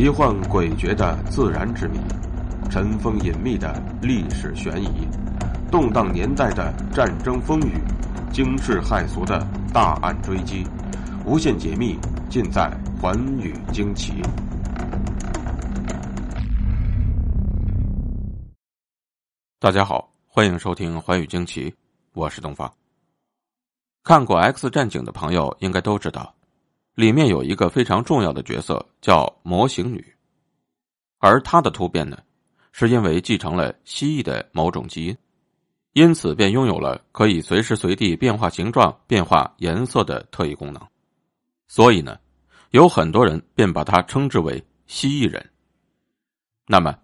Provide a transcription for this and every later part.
奇幻诡谲的自然之谜，尘封隐秘的历史悬疑，动荡年代的战争风雨，惊世骇俗的大案追击，无限解密尽在《寰宇惊奇》。大家好，欢迎收听《寰宇惊奇》，我是东方。看过《X 战警》的朋友应该都知道。里面有一个非常重要的角色叫模型女，而她的突变呢，是因为继承了蜥蜴的某种基因，因此便拥有了可以随时随地变化形状、变化颜色的特异功能。所以呢，有很多人便把它称之为蜥蜴人。那么，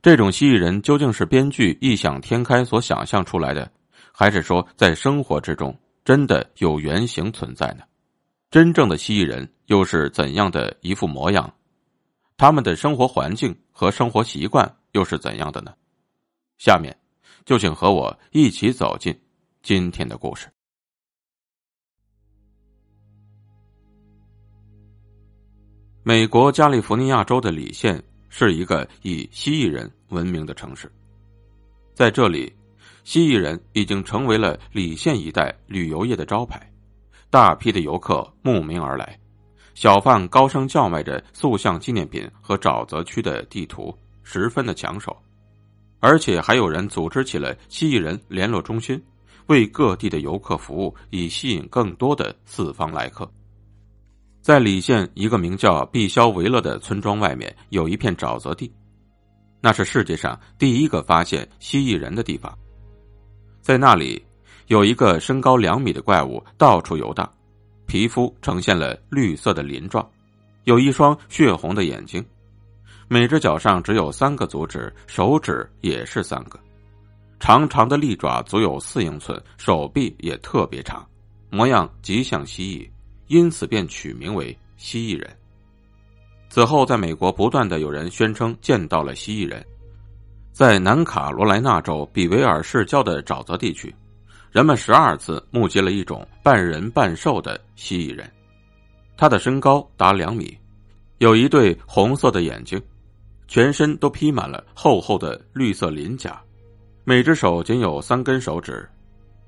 这种蜥蜴人究竟是编剧异想天开所想象出来的，还是说在生活之中真的有原型存在呢？真正的蜥蜴人又是怎样的一副模样？他们的生活环境和生活习惯又是怎样的呢？下面就请和我一起走进今天的故事。美国加利福尼亚州的里县是一个以蜥蜴人闻名的城市，在这里，蜥蜴人已经成为了里县一带旅游业的招牌。大批的游客慕名而来，小贩高声叫卖着塑像纪念品和沼泽区的地图，十分的抢手。而且还有人组织起了蜥蜴人联络中心，为各地的游客服务，以吸引更多的四方来客。在李县一个名叫碧霄维勒的村庄外面，有一片沼泽地，那是世界上第一个发现蜥蜴人的地方。在那里。有一个身高两米的怪物到处游荡，皮肤呈现了绿色的鳞状，有一双血红的眼睛，每只脚上只有三个足趾，手指也是三个，长长的利爪足有四英寸，手臂也特别长，模样极像蜥蜴，因此便取名为蜥蜴人。此后，在美国不断的有人宣称见到了蜥蜴人，在南卡罗来纳州比维尔市郊的沼泽地区。人们十二次目击了一种半人半兽的蜥蜴人，他的身高达两米，有一对红色的眼睛，全身都披满了厚厚的绿色鳞甲，每只手仅有三根手指，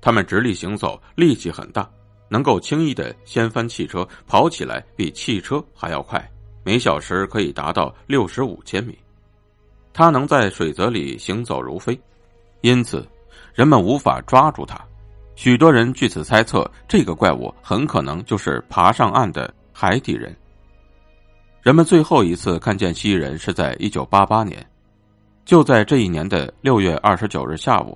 他们直立行走，力气很大，能够轻易的掀翻汽车，跑起来比汽车还要快，每小时可以达到六十五千米。他能在水泽里行走如飞，因此人们无法抓住他。许多人据此猜测，这个怪物很可能就是爬上岸的海底人。人们最后一次看见蜥蜴人是在一九八八年，就在这一年的六月二十九日下午，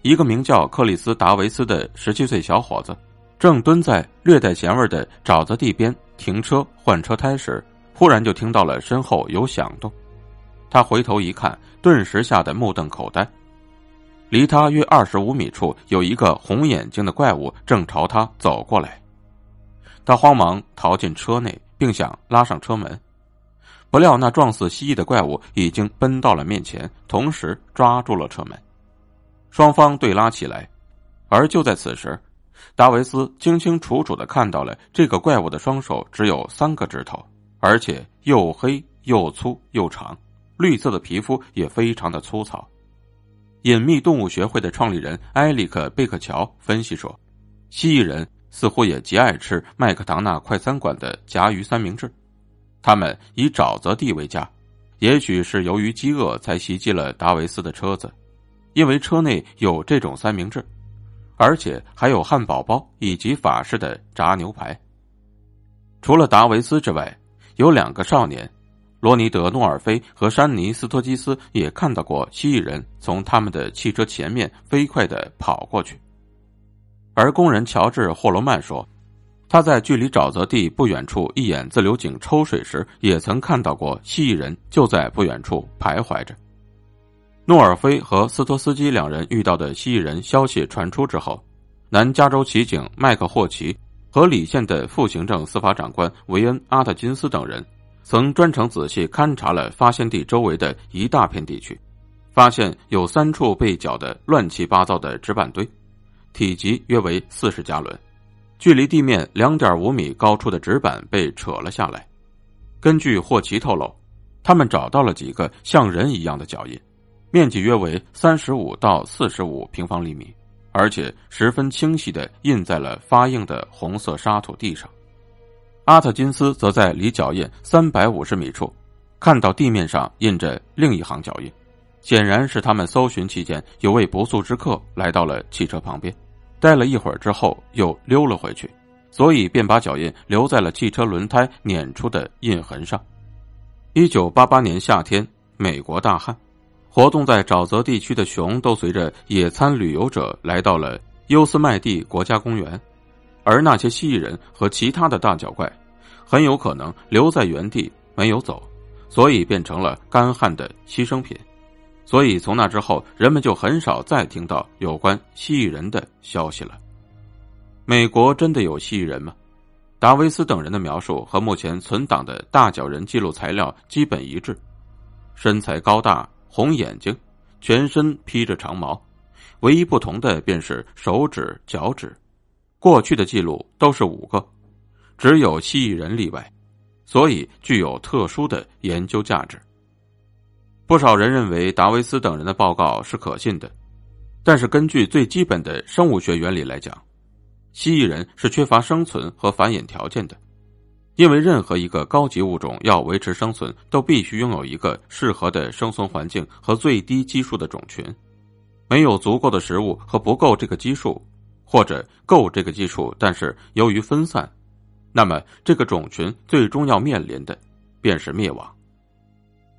一个名叫克里斯·达维斯的十七岁小伙子，正蹲在略带咸味的沼泽地边停车换车胎时，忽然就听到了身后有响动。他回头一看，顿时吓得目瞪口呆。离他约二十五米处，有一个红眼睛的怪物正朝他走过来。他慌忙逃进车内，并想拉上车门，不料那状似蜥蜴的怪物已经奔到了面前，同时抓住了车门。双方对拉起来，而就在此时，达维斯清清楚楚的看到了这个怪物的双手只有三个指头，而且又黑又粗又长，绿色的皮肤也非常的粗糙。隐秘动物学会的创立人埃里克·贝克乔分析说：“蜥蜴人似乎也极爱吃麦克唐纳快餐馆的夹鱼三明治。他们以沼泽地为家，也许是由于饥饿才袭击了达维斯的车子，因为车内有这种三明治，而且还有汉堡包以及法式的炸牛排。除了达维斯之外，有两个少年。”罗尼德·诺尔菲和山尼·斯托基斯也看到过蜥蜴人从他们的汽车前面飞快的跑过去，而工人乔治·霍罗曼说，他在距离沼泽地不远处一眼自流井抽水时，也曾看到过蜥蜴人就在不远处徘徊着。诺尔菲和斯托斯基两人遇到的蜥蜴人消息传出之后，南加州骑警麦克霍奇和里县的副行政司法长官维恩·阿特金斯等人。曾专程仔细勘察了发现地周围的一大片地区，发现有三处被搅得乱七八糟的纸板堆，体积约为四十加仑，距离地面两点五米高处的纸板被扯了下来。根据霍奇透露，他们找到了几个像人一样的脚印，面积约为三十五到四十五平方厘米，而且十分清晰的印在了发硬的红色沙土地上。阿特金斯则在离脚印三百五十米处，看到地面上印着另一行脚印，显然是他们搜寻期间有位不速之客来到了汽车旁边，待了一会儿之后又溜了回去，所以便把脚印留在了汽车轮胎碾出的印痕上。一九八八年夏天，美国大旱，活动在沼泽地区的熊都随着野餐旅游者来到了优斯麦地国家公园，而那些蜥蜴人和其他的大脚怪，很有可能留在原地没有走，所以变成了干旱的牺牲品。所以从那之后，人们就很少再听到有关蜥蜴人的消息了。美国真的有蜥蜴人吗？达维斯等人的描述和目前存档的大脚人记录材料基本一致，身材高大，红眼睛，全身披着长毛，唯一不同的便是手指、脚趾。过去的记录都是五个，只有蜥蜴人例外，所以具有特殊的研究价值。不少人认为达维斯等人的报告是可信的，但是根据最基本的生物学原理来讲。蜥蜴人是缺乏生存和繁衍条件的，因为任何一个高级物种要维持生存，都必须拥有一个适合的生存环境和最低基数的种群。没有足够的食物和不够这个基数，或者够这个基数，但是由于分散，那么这个种群最终要面临的便是灭亡。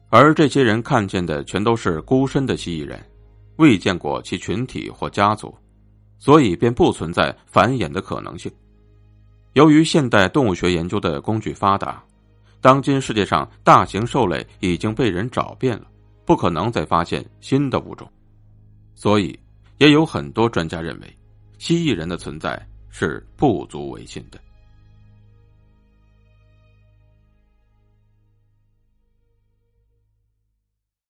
而这些人看见的全都是孤身的蜥蜴人，未见过其群体或家族。所以便不存在繁衍的可能性。由于现代动物学研究的工具发达，当今世界上大型兽类已经被人找遍了，不可能再发现新的物种。所以，也有很多专家认为，蜥蜴人的存在是不足为信的。